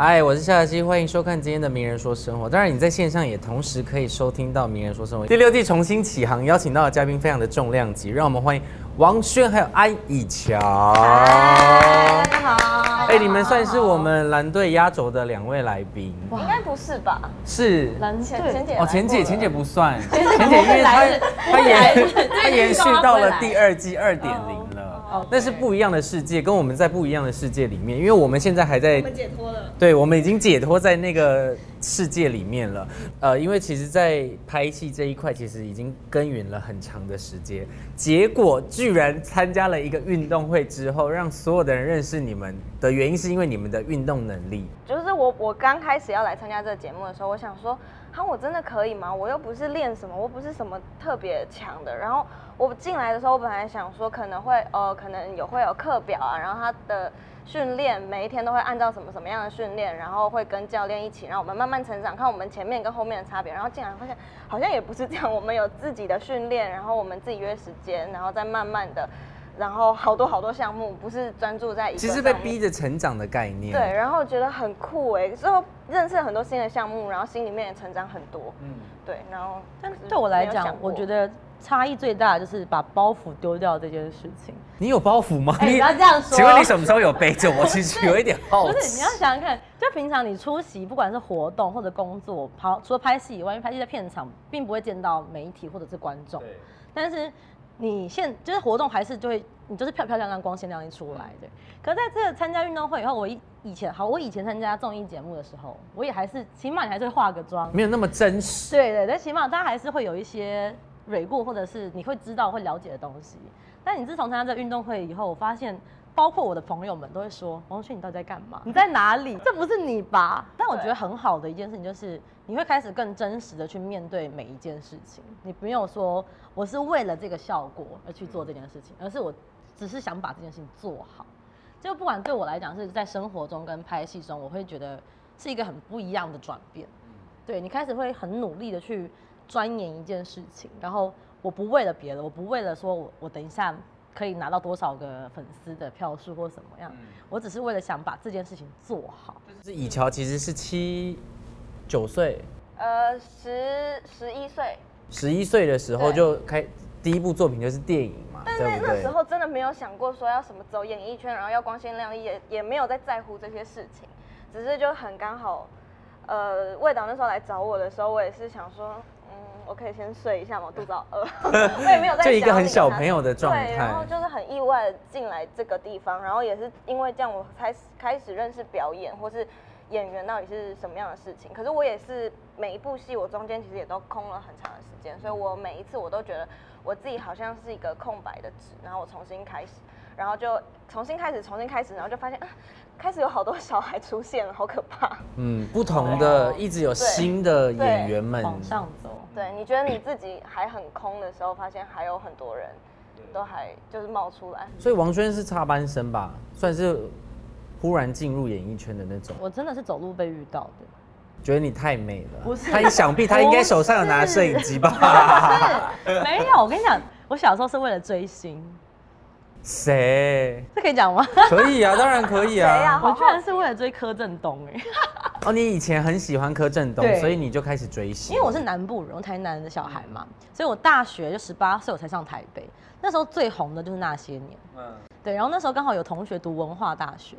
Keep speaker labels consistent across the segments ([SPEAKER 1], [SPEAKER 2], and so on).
[SPEAKER 1] 嗨，我是夏夏希，欢迎收看今天的《名人说生活》。当然，你在线上也同时可以收听到《名人说生活》第六季重新起航，邀请到的嘉宾非常的重量级，让我们欢迎王轩还有安以乔。
[SPEAKER 2] 大家好。
[SPEAKER 1] 哎，你们算是我们蓝队压轴的两位来宾，
[SPEAKER 2] 应该不是吧？
[SPEAKER 1] 是。
[SPEAKER 2] 蓝前前姐
[SPEAKER 1] 哦，前姐前姐不算，前
[SPEAKER 2] 姐
[SPEAKER 1] 因为她她延她延续到了
[SPEAKER 2] 第
[SPEAKER 1] 第二季二点零了。那是不一样的世界，跟我们在不一样的世界里面，因为我们现在还在，
[SPEAKER 3] 我们解脱了，
[SPEAKER 1] 对，我们已经解脱在那个世界里面了。呃，因为其实，在拍戏这一块，其实已经耕耘了很长的时间，结果居然参加了一个运动会之后，让所有的人认识你们的原因，是因为你们的运动能力。
[SPEAKER 2] 就是我，我刚开始要来参加这个节目的时候，我想说。哈，我真的可以吗？我又不是练什么，我不是什么特别强的。然后我进来的时候，我本来想说可能会，呃，可能有会有课表啊，然后他的训练每一天都会按照什么什么样的训练，然后会跟教练一起，让我们慢慢成长，看我们前面跟后面的差别。然后进来发现好像也不是这样，我们有自己的训练，然后我们自己约时间，然后再慢慢的。然后好多好多项目，不是专注在一个。
[SPEAKER 1] 其实被逼着成长的概念。
[SPEAKER 2] 对，然后觉得很酷哎，之后认识了很多新的项目，然后心里面也成长很多。嗯，对，然后
[SPEAKER 3] 但对我来讲，我觉得差异最大的就是把包袱丢掉这件事情。
[SPEAKER 1] 你有包袱吗？
[SPEAKER 3] 你不要这样说。
[SPEAKER 1] 请问你什么时候有背着我？其实有一点好
[SPEAKER 3] 奇。不是，你要想想看，就平常你出席，不管是活动或者工作，跑除了拍戏以外，因为拍戏在片场，并不会见到媒体或者是观众。对。但是。你现就是活动还是就会，你就是漂漂亮亮、光鲜亮丽出来对。可在这参加运动会以后，我以以前好，我以前参加综艺节目的时候，我也还是起码你还是会化个妆，
[SPEAKER 1] 没有那么真实。
[SPEAKER 3] 对对，但起码大家还是会有一些蕊过，或者是你会知道、会了解的东西。但你自从参加这运动会以后，我发现。包括我的朋友们都会说：“王轩，你到底在干嘛？你在哪里？这不是你吧？”但我觉得很好的一件事情就是，你会开始更真实的去面对每一件事情。你没有说我是为了这个效果而去做这件事情，而是我只是想把这件事情做好。就不管对我来讲是在生活中跟拍戏中，我会觉得是一个很不一样的转变。对你开始会很努力的去钻研一件事情，然后我不为了别的，我不为了说我我等一下。可以拿到多少个粉丝的票数或什么样？我只是为了想把这件事情做好。
[SPEAKER 1] 就是以乔其实是七九岁，
[SPEAKER 2] 呃，十十一岁，
[SPEAKER 1] 十一岁的时候就开第一部作品就是电影嘛。
[SPEAKER 2] 但是那时候真的没有想过说要什么走演艺圈，然后要光鲜亮丽，也也没有在在乎这些事情，只是就很刚好，呃，魏导那时候来找我的时候，我也是想说。我可以先睡一下吗？肚子好饿，我也没有在。
[SPEAKER 1] 就一个很小朋友的状态。
[SPEAKER 2] 对，然后就是很意外进来这个地方，然后也是因为这样，我开始开始认识表演或是演员到底是什么样的事情。可是我也是每一部戏，我中间其实也都空了很长的时间，所以我每一次我都觉得我自己好像是一个空白的纸，然后我重新开始，然后就重新开始，重新开始，然后就发现。开始有好多小孩出现了，好可怕。
[SPEAKER 1] 嗯，不同的，一直有新的演员们
[SPEAKER 3] 往上走。
[SPEAKER 2] 对，你觉得你自己还很空的时候，发现还有很多人都还就是冒出来。
[SPEAKER 1] 所以王轩是插班生吧，算是忽然进入演艺圈的那种。
[SPEAKER 3] 我真的是走路被遇到的。
[SPEAKER 1] 觉得你太美了。
[SPEAKER 3] 不是，
[SPEAKER 1] 他想必他应该手上有拿摄影机吧？
[SPEAKER 3] 不是，没有。我跟你讲，我小时候是为了追星。
[SPEAKER 1] 谁？
[SPEAKER 3] 这可以讲吗？
[SPEAKER 1] 可以啊，当然可以啊。
[SPEAKER 3] 我居然是为了追柯震东哎！
[SPEAKER 1] 哦，你以前很喜欢柯震东，所以你就开始追星。
[SPEAKER 3] 因为我是南部人，台南的小孩嘛，所以我大学就十八岁我才上台北。那时候最红的就是那些年，嗯，对。然后那时候刚好有同学读文化大学，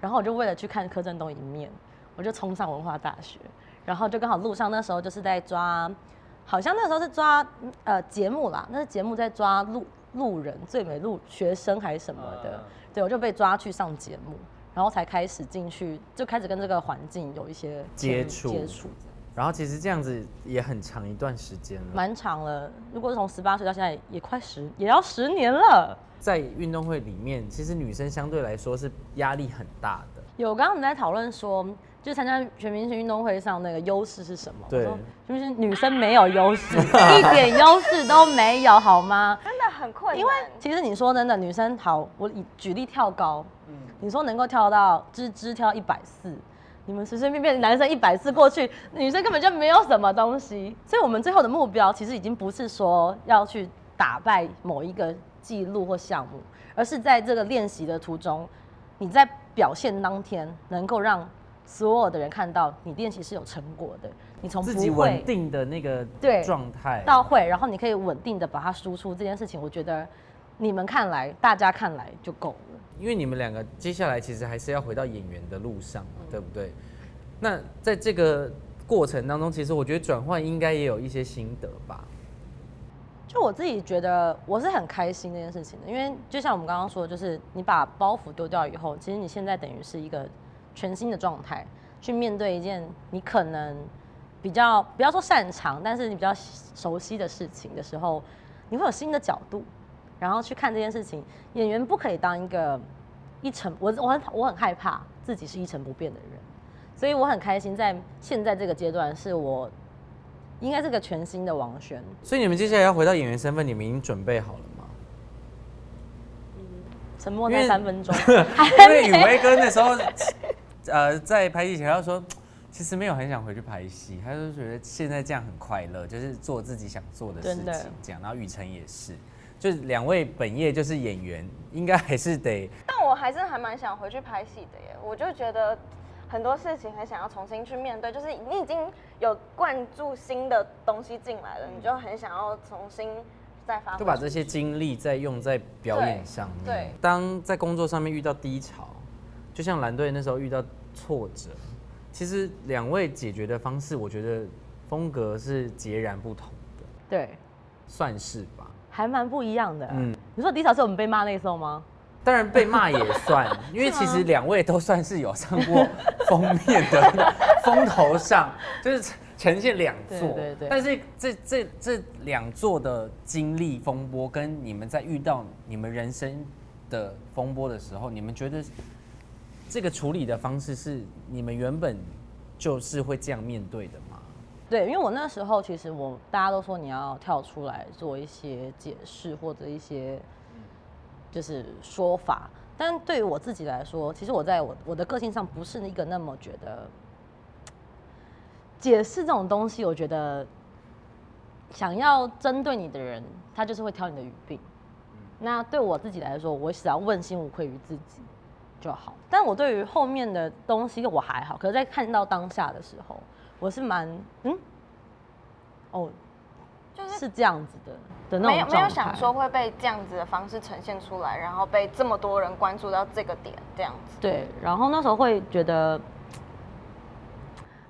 [SPEAKER 3] 然后我就为了去看柯震东一面，我就冲上文化大学，然后就刚好路上那时候就是在抓，好像那时候是抓呃节目啦，那是节目在抓路。路人最美路学生还是什么的，对我就被抓去上节目，然后才开始进去，就开始跟这个环境有一些
[SPEAKER 1] 接触接触。然后其实这样子也很长一段时间了，
[SPEAKER 3] 蛮长了。如果是从十八岁到现在，也快十，也要十年了。
[SPEAKER 1] 在运动会里面，其实女生相对来说是压力很大的。
[SPEAKER 3] 有刚刚我们在讨论说。就参加全明星运动会上那个优势是什么？
[SPEAKER 1] 对，
[SPEAKER 3] 就是女生没有优势，一点优势都没有，好吗？
[SPEAKER 2] 真的很困难。
[SPEAKER 3] 因为其实你说真的，女生好，我以举例跳高，嗯，你说能够跳到吱吱跳一百四，你们随随便便男生一百四过去，女生根本就没有什么东西。所以我们最后的目标其实已经不是说要去打败某一个记录或项目，而是在这个练习的途中，你在表现当天能够让。所有的人看到你练习是有成果的，你从
[SPEAKER 1] 自己
[SPEAKER 3] 不
[SPEAKER 1] 稳定的那个
[SPEAKER 3] 对
[SPEAKER 1] 状态，
[SPEAKER 3] 到会，然后你可以稳定的把它输出这件事情，我觉得你们看来，大家看来就够了。
[SPEAKER 1] 因为你们两个接下来其实还是要回到演员的路上嘛，对不对？那在这个过程当中，其实我觉得转换应该也有一些心得吧。
[SPEAKER 3] 就我自己觉得我是很开心这件事情的，因为就像我们刚刚说，就是你把包袱丢掉以后，其实你现在等于是一个全新的状态，去面对一件你可能比较不要说擅长，但是你比较熟悉的事情的时候，你会有新的角度，然后去看这件事情。演员不可以当一个一成，我我很我很害怕自己是一成不变的人，所以我很开心在现在这个阶段是我应该是个全新的王轩。
[SPEAKER 1] 所以你们接下来要回到演员身份，你们已经准备好了吗？
[SPEAKER 3] 沉默
[SPEAKER 1] 因为
[SPEAKER 3] 那三分钟，
[SPEAKER 1] 因为 雨薇哥那时候，呃，在拍戏前他说，其实没有很想回去拍戏，他就觉得现在这样很快乐，就是做自己想做的事情，这样。然后雨辰也是，就是两位本业就是演员，应该还是得
[SPEAKER 2] 但我还是还蛮想回去拍戏的耶，我就觉得很多事情很想要重新去面对，就是你已经有灌注新的东西进来了，你就很想要重新再发挥。
[SPEAKER 1] 就把这些精力再用在表演上面。
[SPEAKER 2] 对对
[SPEAKER 1] 当在工作上面遇到低潮，就像蓝队那时候遇到挫折，其实两位解决的方式，我觉得风格是截然不同的，
[SPEAKER 3] 对，
[SPEAKER 1] 算是吧。
[SPEAKER 3] 还蛮不一样的。
[SPEAKER 1] 嗯
[SPEAKER 3] 嗯，你说迪嫂是我们被骂那时候吗？
[SPEAKER 1] 当然被骂也算，因为其实两位都算是有上过封面的风头上，就是呈现两座。
[SPEAKER 3] 对对对
[SPEAKER 1] 但是这这这两座的经历风波，跟你们在遇到你们人生的风波的时候，你们觉得这个处理的方式是你们原本就是会这样面对的吗？
[SPEAKER 3] 对，因为我那时候其实我大家都说你要跳出来做一些解释或者一些就是说法，但对于我自己来说，其实我在我我的个性上不是一个那么觉得解释这种东西，我觉得想要针对你的人，他就是会挑你的语病。那对我自己来说，我只要问心无愧于自己就好。但我对于后面的东西我还好，可是在看到当下的时候，我是蛮嗯，哦，
[SPEAKER 2] 就是
[SPEAKER 3] 是这样子的的那种
[SPEAKER 2] 没有没有想说会被这样子的方式呈现出来，然后被这么多人关注到这个点，这样子。
[SPEAKER 3] 对，然后那时候会觉得，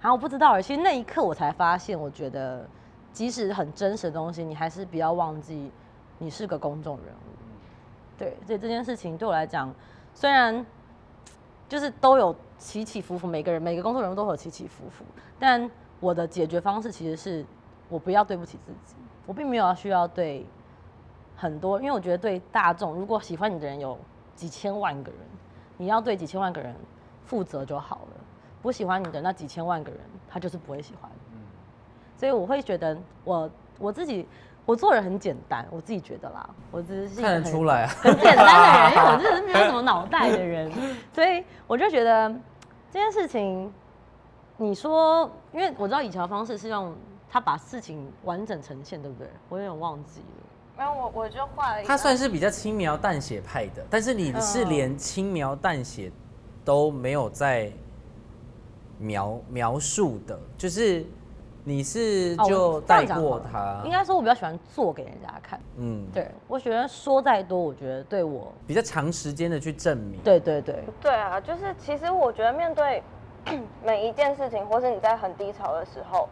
[SPEAKER 3] 啊，我不知道而，其实那一刻我才发现，我觉得即使很真实的东西，你还是不要忘记你是个公众人物。对，所以这件事情对我来讲，虽然就是都有起起伏伏，每个人每个工作人物都会有起起伏伏，但我的解决方式其实是我不要对不起自己，我并没有要需要对很多，因为我觉得对大众，如果喜欢你的人有几千万个人，你要对几千万个人负责就好了。不喜欢你的那几千万个人，他就是不会喜欢你。所以我会觉得我我自己我做人很简单，我自己觉得啦，我只是
[SPEAKER 1] 看得出来啊。
[SPEAKER 3] 很简单的人，因为我真的是没有什么脑袋的人，所以我就觉得这件事情，你说，因为我知道以前的方式是用他把事情完整呈现，对不对？我有点忘记了。
[SPEAKER 2] 没有我我就画了一，
[SPEAKER 1] 他算是比较轻描淡写派的，但是你是
[SPEAKER 3] 嗯
[SPEAKER 1] 连轻描淡写都没有在描描述的，就是你是
[SPEAKER 3] 哦
[SPEAKER 1] 就带过他
[SPEAKER 3] 应，该说我比较喜欢做给人家看。
[SPEAKER 1] 嗯，
[SPEAKER 3] 对我觉得说再多，我觉得对我，
[SPEAKER 1] 比较长时间的去证明，
[SPEAKER 3] 对对对，
[SPEAKER 2] 对啊，就是其实我觉得面对 每一件事情，或是你在很低潮的时候，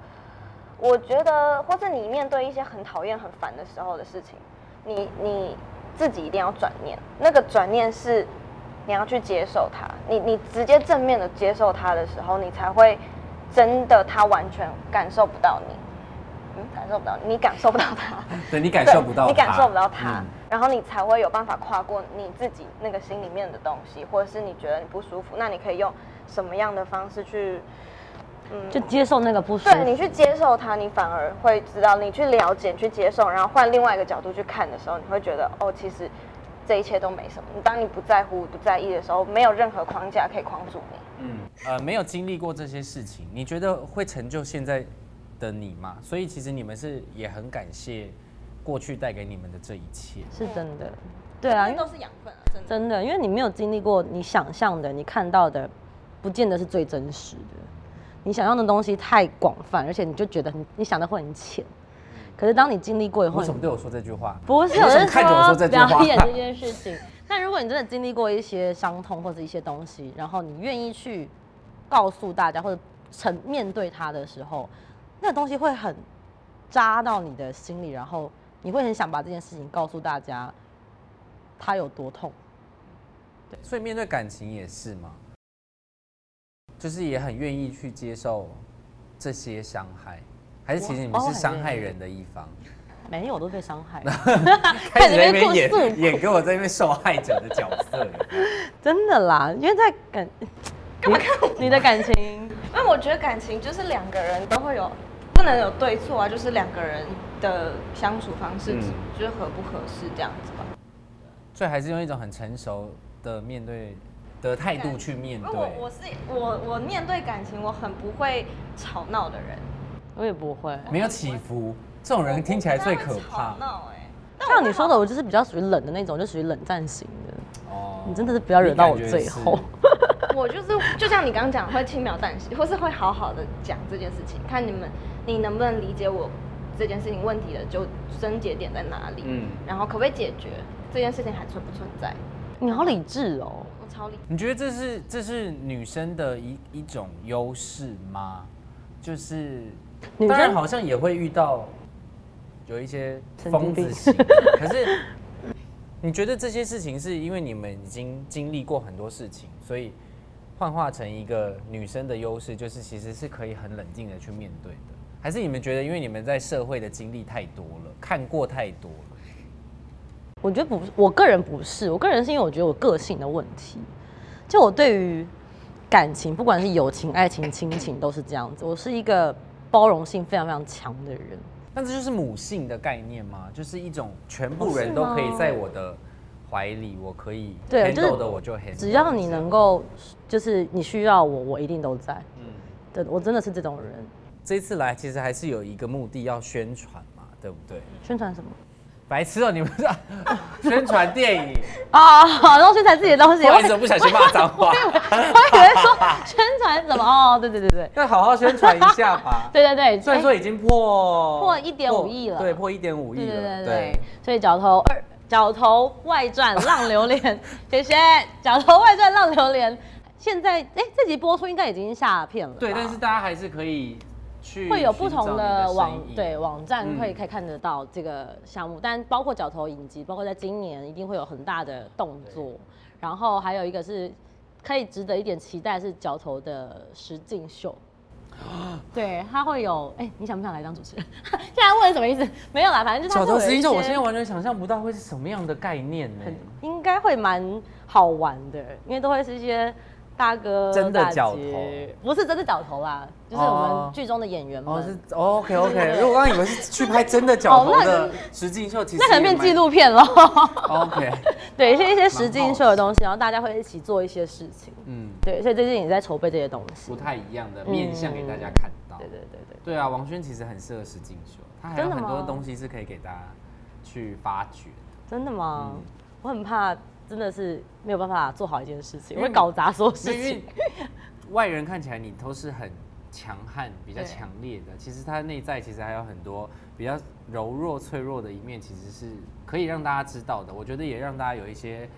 [SPEAKER 2] 我觉得，或是你面对一些很讨厌、很烦的时候的事情，你你自己一定要转念。那个转念是你要去接受它，你你直接正面的接受它的时候，你才会真的他完全感受不到你，嗯，感受不到你，你感受不到他。
[SPEAKER 1] 对你感受不到，
[SPEAKER 2] 你感受不到他，
[SPEAKER 1] 嗯
[SPEAKER 2] 然后你才会有办法跨过你自己那个心里面的东西，或者是你觉得你不舒服，那你可以用什么样的方式去，嗯，
[SPEAKER 3] 就接受那个不舒服。
[SPEAKER 2] 对你去接受它，你反而会知道，你去了解、去接受，然后换另外一个角度去看的时候，你会觉得哦，其实这一切都没什么。当你不在乎、不在意的时候，没有任何框架可以框住你。
[SPEAKER 1] 嗯，呃，没有经历过这些事情，你觉得会成就现在的你吗？所以其实你们是也很感谢过去带给你们的这一切。
[SPEAKER 3] 是真的，对啊，因为
[SPEAKER 2] 都是养分啊，真的。
[SPEAKER 3] 真的，因为你没有经历过你想象的、你看到的不见得是最真实的。你想象的东西太广泛，而且你就觉得很你想的会很浅。可是当你经历过以后，
[SPEAKER 1] 为什么对我说这句话？
[SPEAKER 3] 不是，
[SPEAKER 1] 你为什么看着我说这句话
[SPEAKER 3] 表演这件事情。但如果你真的经历过一些伤痛或者一些东西，然后你愿意去告诉大家或者成面对它的时候，那个东西会很扎到你的心里，然后你会很想把这件事情告诉大家，它有多痛。
[SPEAKER 1] 所以面对感情也是吗？就是也很愿意去接受这些伤害，还是其实你们是伤害人的一方？
[SPEAKER 3] 没有，我都被伤害，
[SPEAKER 1] 开始在那边演演给我在那边受害者的角色。
[SPEAKER 3] 真的啦，因为在感干嘛看 你的感情？
[SPEAKER 2] 因为我觉得感情就是两个人都会有，不能有对错啊，就是两个人的相处方式，
[SPEAKER 1] 嗯
[SPEAKER 2] 就是合不合适这样子吧。
[SPEAKER 1] 所以还是用一种很成熟的面对的态度去面
[SPEAKER 2] 对我。我是我我面对感情，我很不会吵闹的人，
[SPEAKER 3] 我也不会。
[SPEAKER 1] 没有起伏，这种人听起来最可怕
[SPEAKER 2] 会吵。闹哎、
[SPEAKER 3] 像你说的，我就是比较属于冷的那种，就属于冷战型的。
[SPEAKER 1] 哦
[SPEAKER 3] 你真的是不要惹到我最后。
[SPEAKER 2] 我就是就像你刚刚讲，会轻描淡写，或是会好好的讲这件事情，看你们你能不能理解我这件事情问题的就症结点在哪里，
[SPEAKER 1] 嗯
[SPEAKER 2] 然后可不可以解决这件事情还存不存在？
[SPEAKER 3] 你好理智哦。
[SPEAKER 2] 我超理
[SPEAKER 1] 你觉得这是这是女生的一一种优势吗？就是
[SPEAKER 3] 女
[SPEAKER 1] 当然
[SPEAKER 3] 生
[SPEAKER 1] 好像也会遇到有一些疯子型，可是你觉得这些事情是因为你们已经经历过很多事情，所以幻化成一个女生的优势，就是其实是可以很冷静的去面对的，还是你们觉得因为你们在社会的经历太多了，看过太多了？
[SPEAKER 3] 我觉得不，我个人不是，我个人是因为我觉得我个性的问题，就我对于感情，不管是友情、爱情、亲情，都是这样子。我是一个包容性非常非常强的人。
[SPEAKER 1] 那这就是母性的概念吗？就是一种全部人都可以在我的怀里，我可以
[SPEAKER 3] 对就是
[SPEAKER 1] handle 的我就 handle，
[SPEAKER 3] 只要你能够，就是你需要我，我一定都在。
[SPEAKER 1] 嗯，
[SPEAKER 3] 对，我真的是这种人。
[SPEAKER 1] 这次来其实还是有一个目的要宣传嘛，对不对？
[SPEAKER 3] 宣传什么？
[SPEAKER 1] 白痴哦、你们是宣传电影，
[SPEAKER 3] 啊，然后宣传自己的东西。我以
[SPEAKER 1] 不好意思，我不小心骂脏话，
[SPEAKER 3] 我以为说宣传什么？哦，对对对对。
[SPEAKER 1] 要好好宣传一下吧。
[SPEAKER 3] 对对对，
[SPEAKER 1] 虽然说已经破
[SPEAKER 3] 破一点五亿了
[SPEAKER 1] 对，破一点五亿
[SPEAKER 3] 对对
[SPEAKER 1] 了，
[SPEAKER 3] 对对，所以角头二角头外传浪流连，谢谢角头外传浪流连。现在哎，这集播出应该已经下片了吧，
[SPEAKER 1] 对，但是大家还是可以去
[SPEAKER 3] 会有不同的网对网站
[SPEAKER 1] 嗯
[SPEAKER 3] 会可以看得到这个项目，但包括角头影集，包括在今年一定会有很大的动作，然后还有一个是可以值得一点期待是角头的实境秀。对，他会有哎、你想不想来当主持人？现在问什么意思？没有啦，反正就是他
[SPEAKER 1] 小头实际上，
[SPEAKER 3] 是会有一些
[SPEAKER 1] 我现在完全想象不到会是什么样的概念呢？
[SPEAKER 3] 很应该会蛮好玩的，因为都会是一些大哥
[SPEAKER 1] 真的
[SPEAKER 3] 大姐
[SPEAKER 1] 角头
[SPEAKER 3] 不是真的脚头啦，就是我
[SPEAKER 1] 哦
[SPEAKER 3] 们剧中的演员们。
[SPEAKER 1] 哦，是哦 OK OK，如果我刚刚以为是去拍真的脚头的实境秀，其实
[SPEAKER 3] 那可能变纪录片了。
[SPEAKER 1] OK，
[SPEAKER 3] 对，一些一些实境秀的东西，然后大家会一起做一些事情。
[SPEAKER 1] 嗯，
[SPEAKER 3] 对，所以最近也在筹备这些东西
[SPEAKER 1] 不。太一样的
[SPEAKER 3] 嗯
[SPEAKER 1] 面向给大家看到。
[SPEAKER 3] 对对对对，
[SPEAKER 1] 对啊，王轩其实很适合实境秀，他还有很多
[SPEAKER 3] 吗
[SPEAKER 1] 东西是可以给大家去发掘。
[SPEAKER 3] 真的吗？
[SPEAKER 1] 嗯
[SPEAKER 3] 我很怕，真的是没有办法做好一件事情，
[SPEAKER 1] 因为
[SPEAKER 3] 会搞砸所有事情。
[SPEAKER 1] 外人看起来你都是很强悍、比较强烈的，其实他内在其实还有很多比较柔弱、脆弱的一面，其实是可以让大家知道的。我觉得也让大家有一些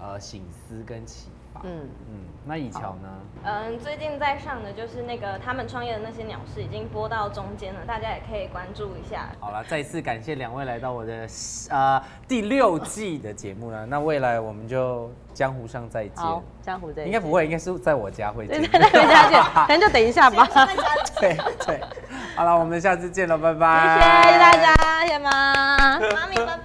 [SPEAKER 1] 呃醒思跟启发。嗯
[SPEAKER 3] 嗯，
[SPEAKER 1] 嗯，那以乔呢？
[SPEAKER 2] 嗯，最近在上的就是那个他们创业的那些鸟事，已经播到中间了，大家也可以关注一下。
[SPEAKER 1] 好了，再次感谢两位来到我的呃第六季的节目了。那未来我们就江湖上再见。
[SPEAKER 3] 好，江湖再见
[SPEAKER 1] 应该不会，应该是在我家会见
[SPEAKER 3] 对。对对，回家见，可能就等一下吧。
[SPEAKER 1] 对对，好了，我们下次见了，拜拜。
[SPEAKER 3] 谢谢大家，谢谢妈。
[SPEAKER 2] 妈咪，拜拜。